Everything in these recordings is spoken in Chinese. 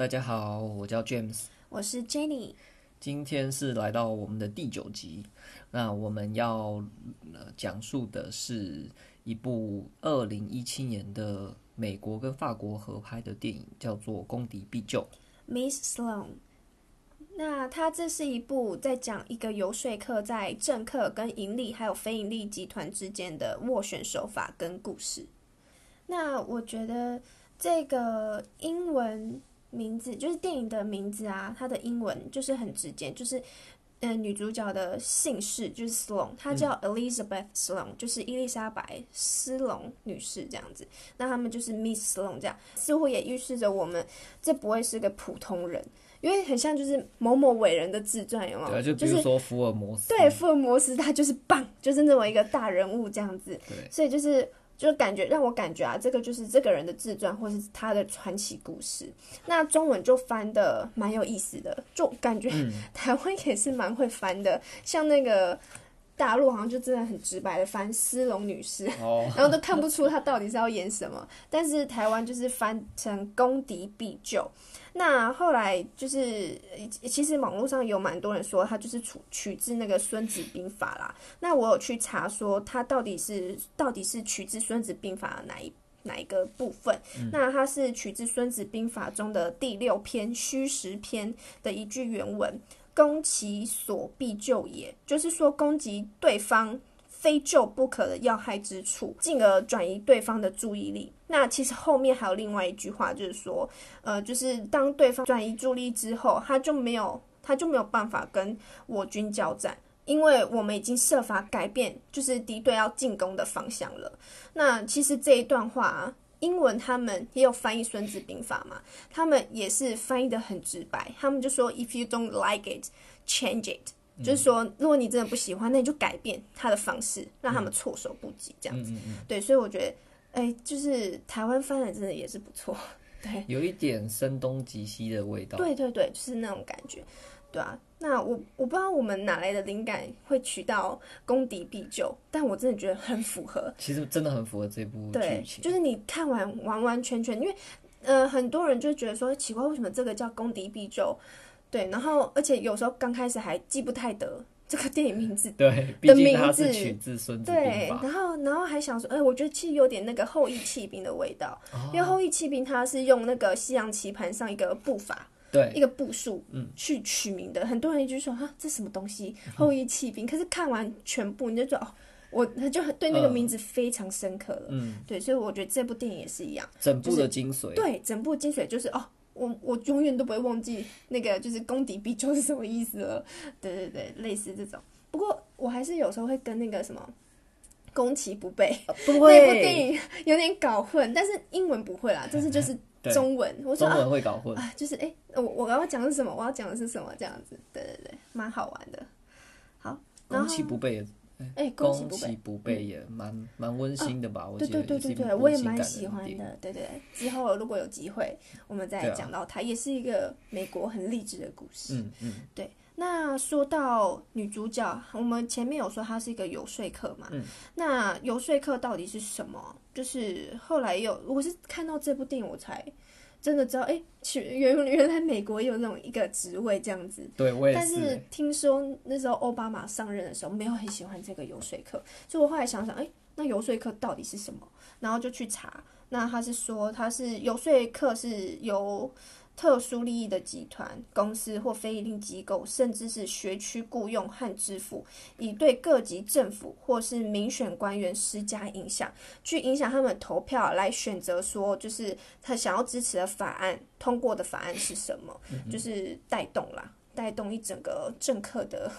大家好，我叫 James，我是 Jenny，今天是来到我们的第九集，那我们要呃讲述的是一部二零一七年的美国跟法国合拍的电影，叫做《攻敌必救》，Miss Sloane。那它这是一部在讲一个游说客在政客跟盈利还有非盈利集团之间的斡旋手法跟故事。那我觉得这个英文名字就是电影的名字啊，它的英文就是很直接，就是嗯、呃，女主角的姓氏就是 Sloane，她叫 Elizabeth Sloane，就是伊丽莎白斯隆女士这样子。那他们就是 Miss Sloane 这样，似乎也预示着我们这不会是个普通人。因为很像就是某某伟人的自传，有没有？对，就比如说福尔摩斯。就是、对，福尔摩斯他就是棒，就是那么一个大人物这样子。对。所以就是就感觉让我感觉啊，这个就是这个人的自传，或是他的传奇故事。那中文就翻的蛮有意思的，就感觉 台湾也是蛮会翻的，嗯、像那个大陆好像就真的很直白的翻斯隆女士，哦、然后都看不出她到底是要演什么。但是台湾就是翻成攻敌必救。那后来就是，其实网络上有蛮多人说他就是取取自那个《孙子兵法》啦。那我有去查说他到底是到底是取自《孙子兵法》的哪一哪一个部分？嗯、那他是取自《孙子兵法》中的第六篇《虚实篇》的一句原文：“攻其所必救也”，就是说攻击对方。非救不可的要害之处，进而转移对方的注意力。那其实后面还有另外一句话，就是说，呃，就是当对方转移注意力之后，他就没有他就没有办法跟我军交战，因为我们已经设法改变，就是敌对要进攻的方向了。那其实这一段话，英文他们也有翻译《孙子兵法》嘛，他们也是翻译的很直白，他们就说：“If you don't like it, change it。”就是说，如果你真的不喜欢，那你就改变他的方式，让他们措手不及，这样子。嗯、对，所以我觉得，哎、欸，就是台湾翻的真的也是不错。对，有一点声东击西的味道。对对对，就是那种感觉。对啊，那我我不知道我们哪来的灵感会取到攻敌必救，但我真的觉得很符合。其实真的很符合这部剧情。就是你看完完完全全，因为呃，很多人就觉得说奇怪，为什么这个叫攻敌必救？对，然后而且有时候刚开始还记不太得这个电影名字的名字，对，毕竟它是取自孙子。对，然后然后还想说，哎，我觉得其实有点那个后羿弃兵的味道，哦、因为后羿弃兵它是用那个西洋棋盘上一个步法，对，一个步数，嗯，去取名的。嗯、很多人就说啊，这什么东西？后羿弃兵。可是看完全部，你就说哦，我他就对那个名字非常深刻了，嗯，对，所以我觉得这部电影也是一样，整部的精髓，就是、对，整部精髓就是哦。我我永远都不会忘记那个就是攻敌必救是什么意思了，对对对，类似这种。不过我还是有时候会跟那个什么攻其不备那部电影有点搞混，但是英文不会啦，但是就是中文。我说中文会搞混啊，就是哎，我我刚刚讲的是什么？我要讲的是什么？这样子，对对对，蛮好玩的。好，攻其不备。哎，攻其不备也蛮蛮温馨的吧？我觉得对对对对对，我也蛮喜欢的。对对，之后如果有机会，我们再讲到它，也是一个美国很励志的故事。嗯嗯，对。那说到女主角，我们前面有说她是一个游说客嘛？嗯。那游说客到底是什么？就是后来有，我是看到这部电影我才。真的知道，哎，原原来美国也有那种一个职位这样子。对，我也是。但是听说那时候奥巴马上任的时候，没有很喜欢这个游说客，所以我后来想想，哎，那游说客到底是什么？然后就去查，那他是说他是游说客是由。特殊利益的集团、公司或非营利机构，甚至是学区雇佣和支付，以对各级政府或是民选官员施加影响，去影响他们投票来选择说，就是他想要支持的法案通过的法案是什么，嗯、就是带动啦，带动一整个政客的，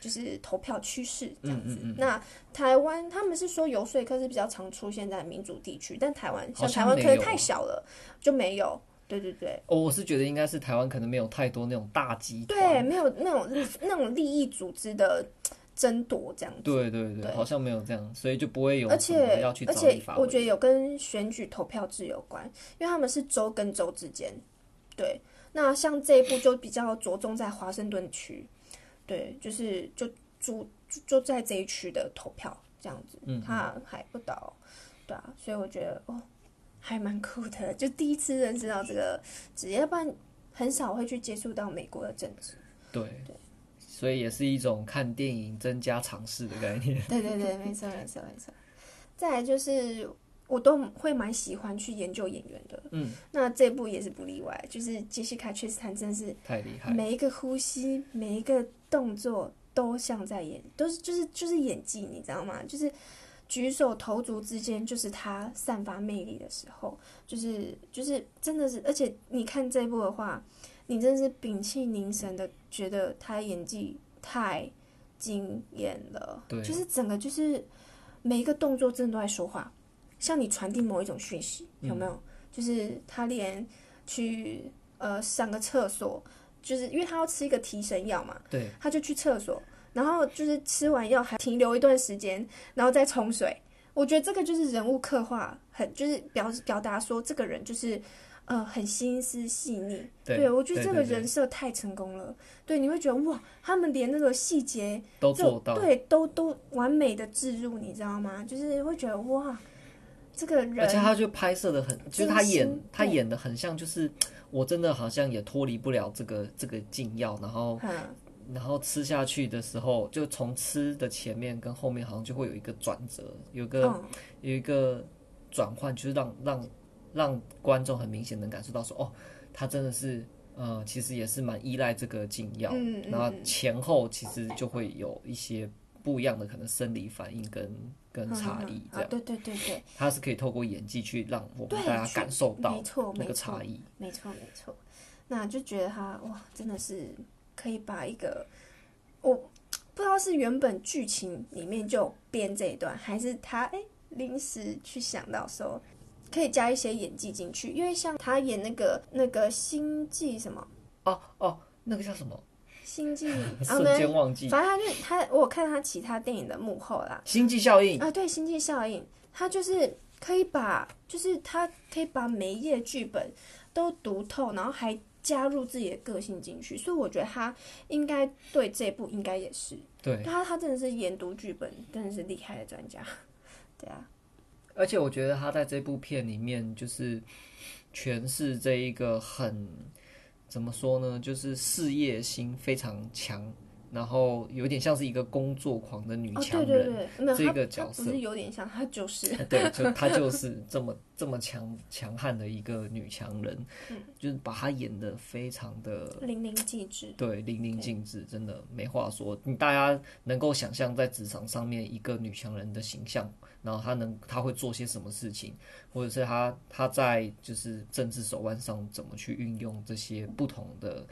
就是投票趋势这样子。嗯嗯嗯，那台湾他们是说游说客是比较常出现在民主地区，但台湾像台湾可能太小了，就没有。对对对，哦，我是觉得应该是台湾可能没有太多那种大集团，对，没有那种那种利益组织的争夺这样子，对对对，对。好像没有这样，所以就不会有，而且而且我觉得有跟选举投票制有关，因为他们是州跟州之间，对，那像这一部就比较着重在华盛顿区，对，就是就住就在这一区的投票这样子，嗯，他还不到，对啊，所以我觉得哦。还蛮酷的，就第一次认识到这个职业，要不然很少会去接触到美国的政治。对对，所以也是一种看电影增加尝试的概念。对对对，没错没错没错。再来就是。我都会蛮喜欢去研究演员的，嗯，那这部也是不例外，就是杰西卡·崔斯坦真是太厉害，每一个呼吸、每一个动作都像在演，都是就是就是演技，你知道吗？就是举手投足之间，就是他散发魅力的时候，就是就是真的是，而且你看这部的话，你真的是屏气凝神的觉得他演技太惊艳了，对，就是整个就是每一个动作真的都在说话。向你传递某一种讯息，有没有？嗯、就是他连去呃上个厕所，就是因为他要吃一个提神药嘛，对，他就去厕所，然后就是吃完药还停留一段时间，然后再冲水。我觉得这个就是人物刻画，很就是表表达说这个人就是呃很心思细腻。对，对我觉得这个人设太成功了。对，你会觉得哇，他们连那个细节都做到，对，都都完美的置入，你知道吗？就是会觉得哇。这个人，而且他就拍摄的很，就是他演他演的很像，就是我真的好像也脱离不了这个这个禁药，然后、嗯、然后吃下去的时候，就从吃的前面跟后面好像就会有一个转折，有个、嗯、有一个转换，就是让让让观众很明显能感受到说，哦，他真的是呃，其实也是蛮依赖这个禁药，嗯嗯、然后前后其实就会有一些不一样的可能生理反应跟。跟差异这样、啊，对对对对，他是可以透过演技去让我们大家感受到那个差异，没错没错，那就觉得他哇，真的是可以把一个我不知道是原本剧情里面就编这一段，还是他哎临时去想到说可以加一些演技进去，因为像他演那个那个星际什么哦哦，那个叫什么？星际 瞬间忘记，反正他就他，我有看他其他电影的幕后啦。星际效应啊，对，星际效应，他就是可以把，就是他可以把每一页剧本都读透，然后还加入自己的个性进去，所以我觉得他应该对这部应该也是，对，他他真的是研读剧本，真的是厉害的专家，对啊。而且我觉得他在这部片里面就是诠释这一个很。怎么说呢？就是事业心非常强，然后有点像是一个工作狂的女强人。哦、对对对，这个角色不是有点像，她就是。对，就她就 是这么这么强强悍的一个女强人，嗯、就是把她演得非常的 淋漓尽致。对，淋漓尽致，真的没话说。你大家能够想象在职场上面一个女强人的形象。然后她能，她会做些什么事情，或者是她她在就是政治手腕上怎么去运用这些不同的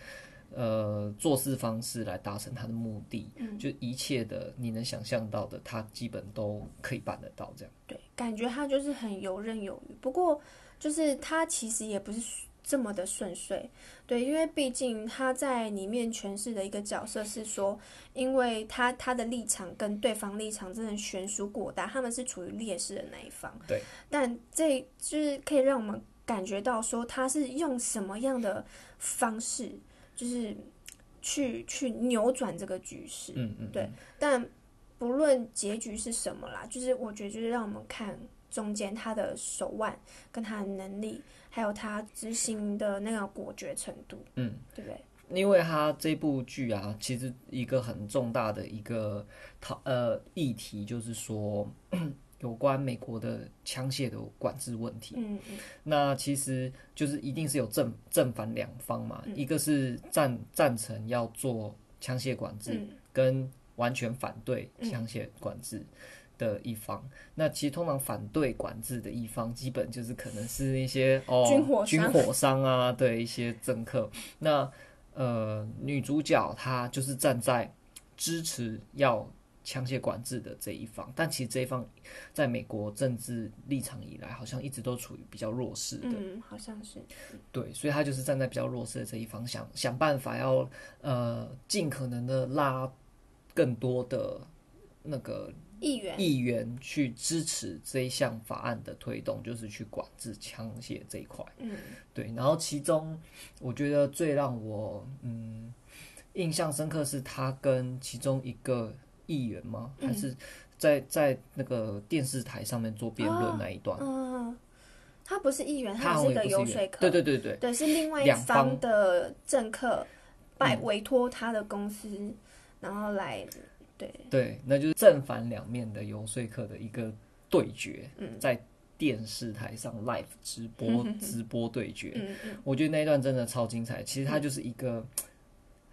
呃做事方式来达成他的目的，嗯，就一切的你能想象到的，他基本都可以办得到。这样，对，感觉他就是很游刃有余。不过，就是他其实也不是。这么的顺遂，对，因为毕竟他在里面诠释的一个角色是说，因为他他的立场跟对方立场真的悬殊过大，他们是处于劣势的那一方。对，但这就是可以让我们感觉到说，他是用什么样的方式，就是去去扭转这个局势。嗯嗯，对。但不论结局是什么啦，就是我觉得就是让我们看中间他的手腕跟他的能力。还有他执行的那个果决程度，嗯，对不对？因为他这部剧啊，其实一个很重大的一个讨呃议题，就是说有关美国的枪械的管制问题。嗯嗯。那其实就是一定是有正正反两方嘛，嗯、一个是赞赞成要做枪械管制，嗯、跟完全反对枪械管制。嗯的一方，那其实通常反对管制的一方，基本就是可能是一些哦军火军火商啊，对一些政客。那呃，女主角她就是站在支持要枪械管制的这一方，但其实这一方在美国政治立场以来，好像一直都处于比较弱势的，嗯，好像是，对，所以他就是站在比较弱势的这一方，想想办法要呃尽可能的拉更多的那个。议员议员去支持这一项法案的推动，就是去管制枪械这一块。嗯，对。然后其中，我觉得最让我嗯印象深刻是他跟其中一个议员吗？还是在在那个电视台上面做辩论那一段？嗯，他不是议员，他是一个游说客。对对对对，对是另外一方的政客拜委托他的公司，嗯、然后来对对，那就是正反两面的游说客的一个对决，嗯、在电视台上 live 直播、嗯、直播对决。嗯嗯、我觉得那一段真的超精彩。其实它就是一个。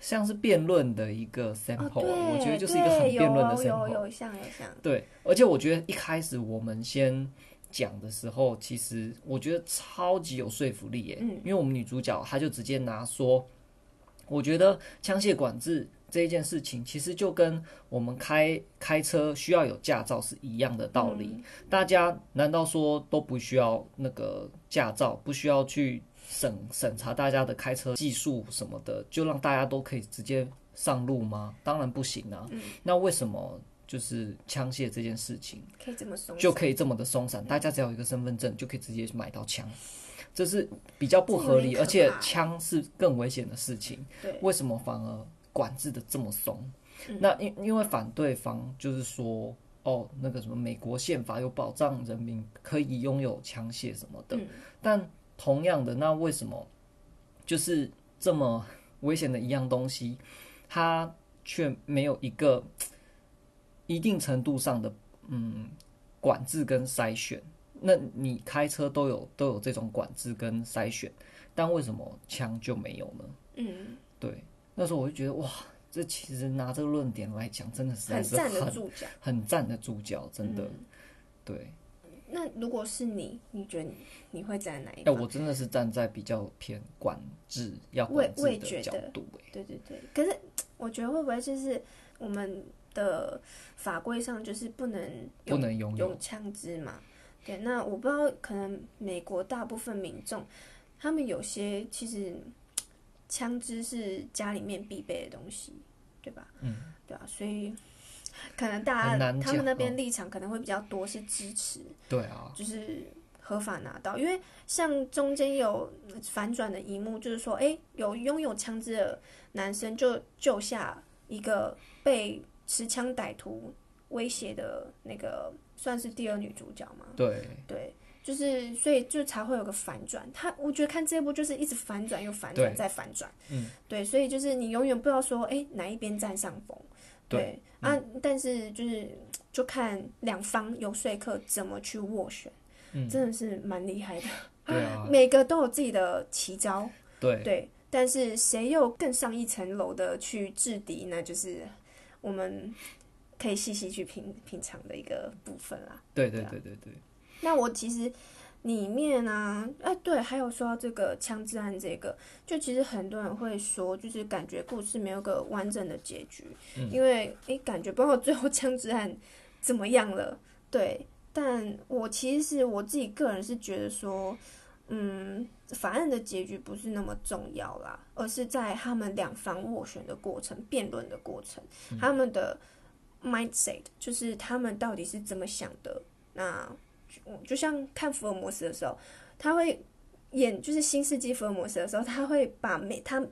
嗯像是辩论的一个 sample，、哦、我觉得就是一个很辩论的 sample，有有像有像。对，而且我觉得一开始我们先讲的时候，其实我觉得超级有说服力耶，嗯、因为我们女主角她就直接拿说，我觉得枪械管制这一件事情，其实就跟我们开开车需要有驾照是一样的道理。嗯、大家难道说都不需要那个驾照，不需要去？审审查大家的开车技术什么的，就让大家都可以直接上路吗？当然不行啊。嗯、那为什么就是枪械这件事情可以这么松，就可以这么的松散？大家只要有一个身份证就可以直接买到枪，这是比较不合理，而且枪是更危险的事情。对，为什么反而管制的这么松？嗯、那因因为反对方就是说，哦，那个什么美国宪法有保障人民可以拥有枪械什么的，嗯、但。同样的，那为什么就是这么危险的一样东西，它却没有一个一定程度上的嗯管制跟筛选？那你开车都有都有这种管制跟筛选，但为什么枪就没有呢？嗯，对。那时候我就觉得哇，这其实拿这个论点来讲，真的是很站得住脚，很站得住脚，真的，嗯、对。那如果是你，你觉得你你会站在哪一方？哎，我真的是站在比较偏管制要管制的角度。对对对，可是我觉得会不会就是我们的法规上就是不能不能拥有枪支嘛？对，那我不知道，可能美国大部分民众他们有些其实枪支是家里面必备的东西，对吧？嗯，对啊，所以。可能大家他们那边立场可能会比较多是支持，对啊，就是合法拿到，因为像中间有反转的一幕，就是说，哎，有拥有枪支的男生就救下一个被持枪歹徒威胁的那个，算是第二女主角嘛？对对，就是所以就才会有个反转。他我觉得看这一部就是一直反转又反转再反转，嗯，对，所以就是你永远不知道说，哎，哪一边占上风。对啊，嗯、但是就是就看两方游说客怎么去斡旋，嗯、真的是蛮厉害的。对啊，每个都有自己的奇招。对对，但是谁又更上一层楼的去制敌，呢就是我们可以细细去品品尝的一个部分啦。对对对对对。那我其实。里面啊，哎，对，还有说到这个枪支案，这个就其实很多人会说，就是感觉故事没有个完整的结局，嗯、因为哎，感觉不知道最后枪支案怎么样了。对，但我其实是我自己个人是觉得说，嗯，法案的结局不是那么重要啦，而是在他们两方斡旋的过程、辩论的过程，嗯、他们的 mindset 就是他们到底是怎么想的。那。就像看福尔摩斯的时候，他会演就是新世纪福尔摩斯的时候，他会把每他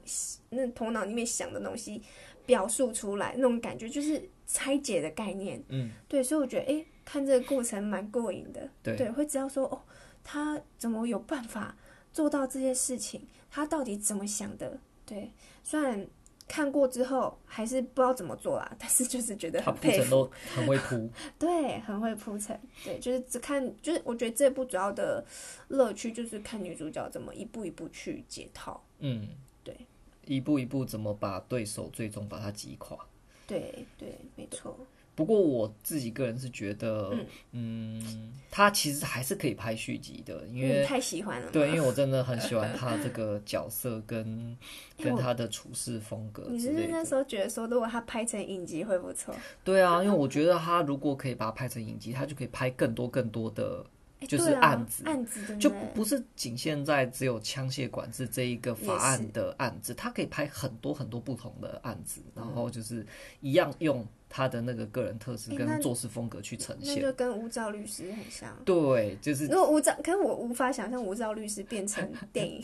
那头脑里面想的东西表述出来，那种感觉就是拆解的概念。嗯，对，所以我觉得，哎、欸，看这个过程蛮过瘾的。对，对，会知道说，哦，他怎么有办法做到这些事情？他到底怎么想的？对，虽然。看过之后还是不知道怎么做啦，但是就是觉得很佩服，都很会铺，对，很会铺陈，对，就是只看，就是我觉得这部主要的乐趣就是看女主角怎么一步一步去解套，嗯，对，一步一步怎么把对手最终把他击垮，对对，没错。不过我自己个人是觉得，嗯，他其实还是可以拍续集的，因为太喜欢了。对，因为我真的很喜欢他这个 角色跟跟他的处事风格。你是不是那时候觉得说，如果他拍成影集会不错？对啊，因为我觉得他如果可以把它拍成影集，他就可以拍更多更多的。就是案子，案子就不是仅限在只有枪械管制这一个法案的案子，他可以拍很多很多不同的案子，然后就是一样用他的那个个人特质跟做事风格去呈现，那就跟无照律师很像。对，就是如果无照，可是我无法想象无照律师变成 电影，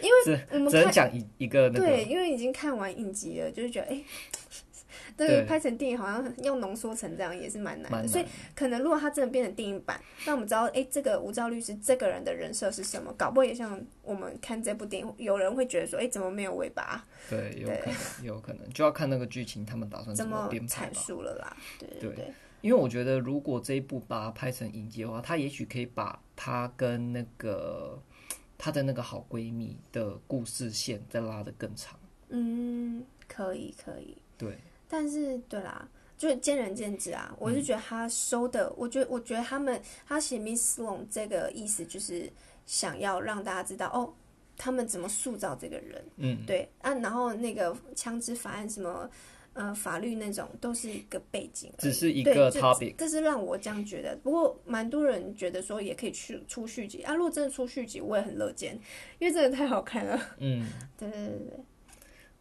因为我们只能讲一一个那个，对，因为已经看完影集了，就是觉得哎。这个拍成电影好像要浓缩成这样也是蛮难的，难所以可能如果他真的变成电影版，那我们知道，哎，这个吴兆律师这个人的人设是什么？搞不好也像我们看这部电影，有人会觉得说，哎，怎么没有尾巴？对，有可能，有可能就要看那个剧情，他们打算怎么编阐述了啦。对对，对，对，因为我觉得如果这一部把它拍成影集的话，它也许可以把他跟那个她的那个好闺蜜的故事线再拉得更长。嗯，可以可以。对，但是对啦，就是见仁见智啊。我是觉得他收的，嗯、我觉得我觉得他们他写 Miss Sloane 这个意思就是想要让大家知道哦，他们怎么塑造这个人。嗯，对啊，然后那个枪支法案什么呃法律那种都是一个背景，只是一个 topic。这是让我这样觉得。不过蛮多人觉得说也可以去出续集啊，如果真的出续集，我也很乐见，因为真的太好看了。嗯，对对对对。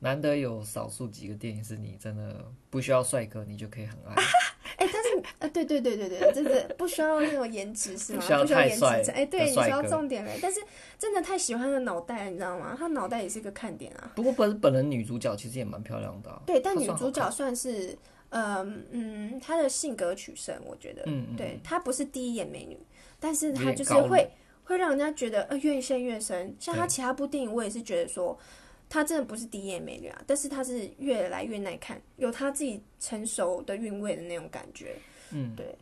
难得有少数几个电影是你真的不需要帅哥，你就可以很爱。哎、欸，但是呃，对对对对对，真的不需要那种颜值是吗？不需要太帅。哎、欸，对，你需要重点了。但是真的太喜欢他的脑袋，你知道吗？他脑袋也是一个看点啊。不过本本人女主角其实也蛮漂亮的、啊。对，但女主角算是嗯嗯，她的性格取胜，我觉得，嗯，嗯，对，她不是第一眼美女，但是她就是会会让人家觉得呃越陷越深。像她其他部电影，我也是觉得说。她真的不是第一眼美女啊，但是她是越来越耐看，有她自己成熟的韵味的那种感觉。嗯，对。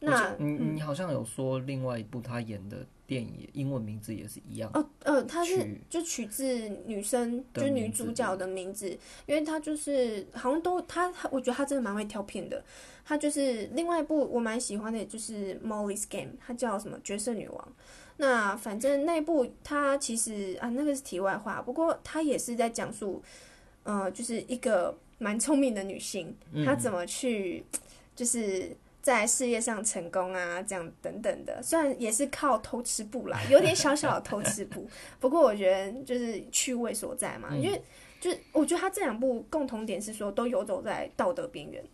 那你你好像有说另外一部她演的电影，英文名字也是一样。哦，呃，她是就取自女生，就是女主角的名字，因为她就是好像都她，我觉得她真的蛮会挑片的。她就是另外一部我蛮喜欢的，就是 Molly's Game，她叫什么角色女王。那反正那部它其实啊，那个是题外话。不过它也是在讲述，呃，就是一个蛮聪明的女性，她怎么去，就是在事业上成功啊，这样等等的。虽然也是靠偷吃布啦，有点小小的偷吃布。不过我觉得就是趣味所在嘛，因为就是我觉得他这两部共同点是说，都游走在道德边缘。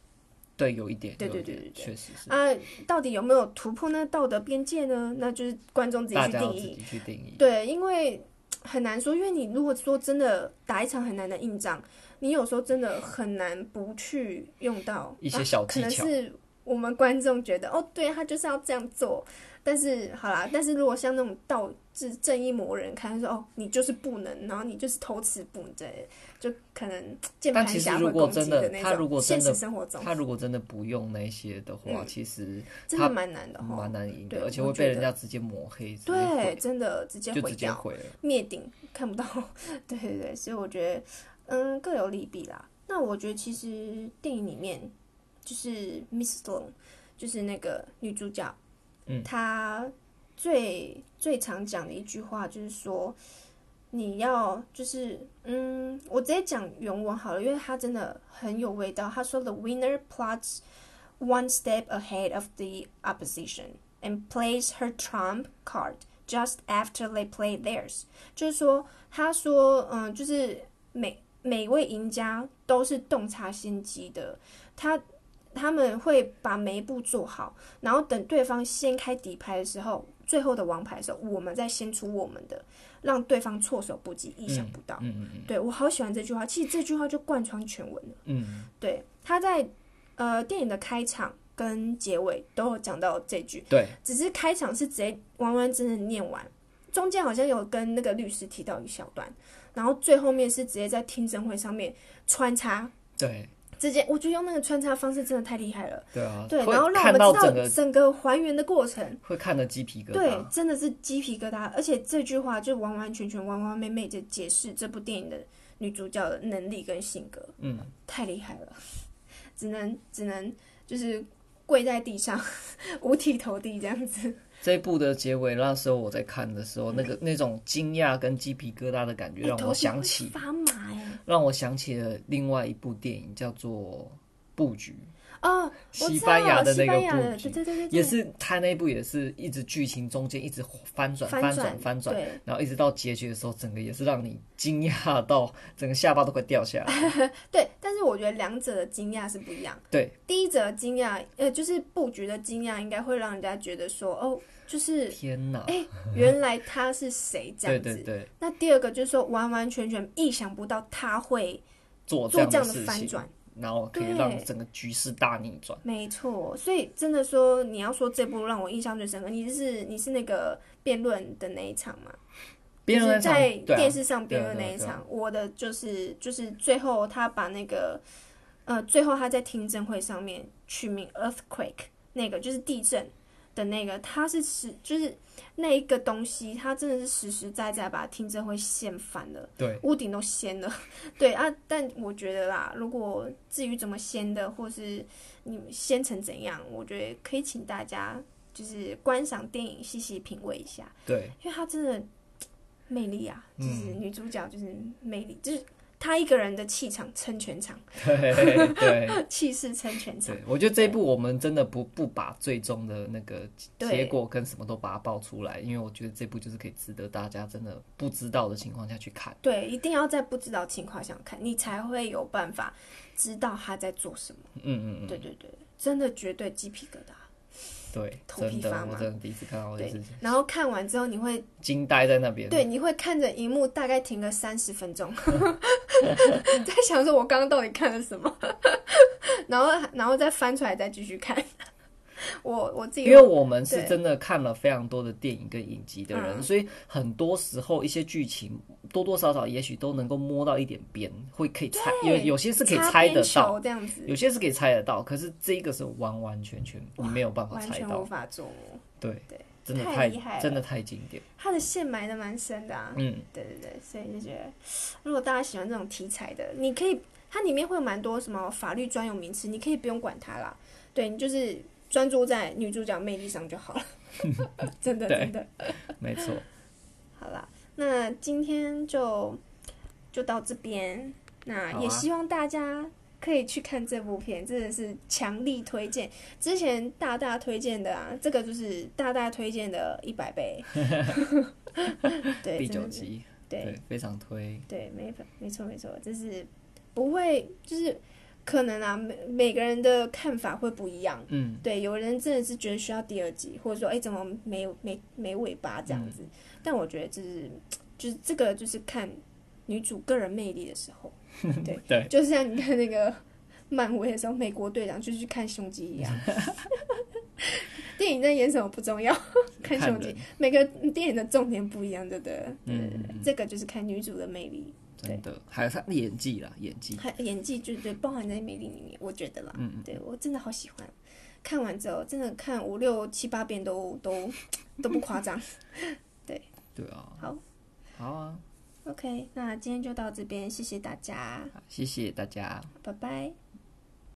对，有一点，对对对对，确实是啊。到底有没有突破那道德边界呢？那就是观众自己去定义。自己去定义。对，因为很难说，因为你如果说真的打一场很难的硬仗，你有时候真的很难不去用到一些小技巧。啊，可能是我们观众觉得，哦，对，他就是要这样做。但是好啦，但是如果像那种道是正义魔人，看说哦，你就是不能，然后你就是偷吃不对，就可能 键盘侠会攻击的那种。现实生活中，他如果真的不用那些的话，嗯、其实真的蛮难的，蛮难赢的，而且会被人家直接抹黑。对，真的直接毁掉，灭顶看不到。对对对，所以我觉得嗯各有利弊啦。那我觉得其实电影里面就是 Miss Sloane，就是那个女主角。他最最常讲的一句话就是说，你要就是嗯，我直接讲原文好了，因为他真的很有味道。他说：“The winner plots one step ahead of the opposition and plays her trump card just after they play theirs。”就是说，他说嗯，就是每每位赢家都是洞察先机的。他。他们会把每一步做好，然后等对方先开底牌的时候，最后的王牌的时候，我们再先出我们的，让对方措手不及、意想不到。嗯嗯嗯、对，我好喜欢这句话，其实这句话就贯穿全文了。嗯，对，他在呃电影的开场跟结尾都有讲到这句。对，只是开场是直接完完整整念完，中间好像有跟那个律师提到一小段，然后最后面是直接在听证会上面穿插。对。直接，我觉得用那个穿插方式真的太厉害了。对啊，对，然后让我们知道整个还原的过程，会看得鸡皮疙瘩。对，真的是鸡皮疙瘩。而且这句话就完完全全、完完美美的解释这部电影的女主角的能力跟性格。嗯，太厉害了，只能只能就是跪在地上，五体投地这样子。这一部的结尾，那时候我在看的时候，那个那种惊讶跟鸡皮疙瘩的感觉，让我想起发麻耶，让我想起了另外一部电影，叫做《布局》哦，西班牙的那个布局，对对对，也是他那部也是一直剧情中间一直翻转翻转翻转，然后一直到结局的时候，整个也是让你惊讶到整个下巴都快掉下来。对，但是我觉得两者的惊讶是不一样。对，第一者的惊讶，呃，就是布局的惊讶，应该会让人家觉得说，哦。就是天哪！哎、欸，原来他是谁？这样子。对对对。那第二个就是说，完完全全意想不到他会做这样的翻转。然后可以让整个局势大逆转。没错，所以真的说，你要说这部让我印象最深刻，你是你是那个辩论的那一场吗？辩论在电视上辩论那一场，我的就是就是最后他把那个呃，最后他在听证会上面取名 earthquake，那个就是地震的那个，他是实就是那一个东西，他真的是实实在在把听证会掀翻了，对，屋顶都掀了，对啊，但我觉得啦，如果至于怎么掀的，或是你掀成怎样，我觉得可以请大家就是观赏电影，细细品味一下，对，因为他真的。魅力啊，就是女主角就是魅力，嗯、就是她一个人的气场撑全场，对对，气势撑全场。我觉得这一部我们真的不不把最终的那个结果跟什么都把它爆出来，因为我觉得这部就是可以值得大家真的不知道的情况下去看。对，一定要在不知道情况下看，你才会有办法知道他在做什么。嗯嗯嗯，对对对，真的绝对鸡皮疙瘩。对，头皮发麻，我真的第一次看到这件事情。然后看完之后，你会惊呆在那边。对，你会看着荧幕，大概停个三十分钟，在想说我刚刚到底看了什么，然后然后再翻出来再继续看。我我自己，因为我们是真的看了非常多的电影跟影集的人，所以很多时候一些剧情多多少少也许都能够摸到一点边，会可以猜，有有些是可以猜得到，这样子，有些是可以猜得到，可是这个是完完全全你没有办法猜到，完全无法捉摸。对对，真的太厉害，真的太经典。他的线埋的蛮深的啊，嗯，对对对，所以就觉得如果大家喜欢这种题材的，你可以，它里面会有蛮多什么法律专有名词，你可以不用管它啦，对你就是。专注在女主角魅力上就好了，真的真的，没错。好了，那今天就就到这边，那也希望大家可以去看这部片，真的是强力推荐。之前大大推荐的啊，这个就是大大推荐的一百倍。对，第九集，对，对，非常推。对，没没错没错，就是不会就是。可能啊，每每个人的看法会不一样。嗯，对，有人真的是觉得需要第二集，或者说，哎，怎么没没没尾巴这样子？嗯、但我觉得就是，就是这个就是看女主个人魅力的时候。对对，就像你看那个漫威的时候，美国队长就是去看胸肌一样。电影在演什么不重要，看胸肌。每个电影的重点不一样，对不对？嗯，这个就是看女主的魅力。真的，还有他演技啦，演技，还演技就对，包含在魅力里面，我觉得啦，嗯，对我真的好喜欢，看完之后真的看五六七八遍都都 都不夸张，对，对啊，好，好啊，OK，那今天就到这边，谢谢大家，谢谢大家，拜拜。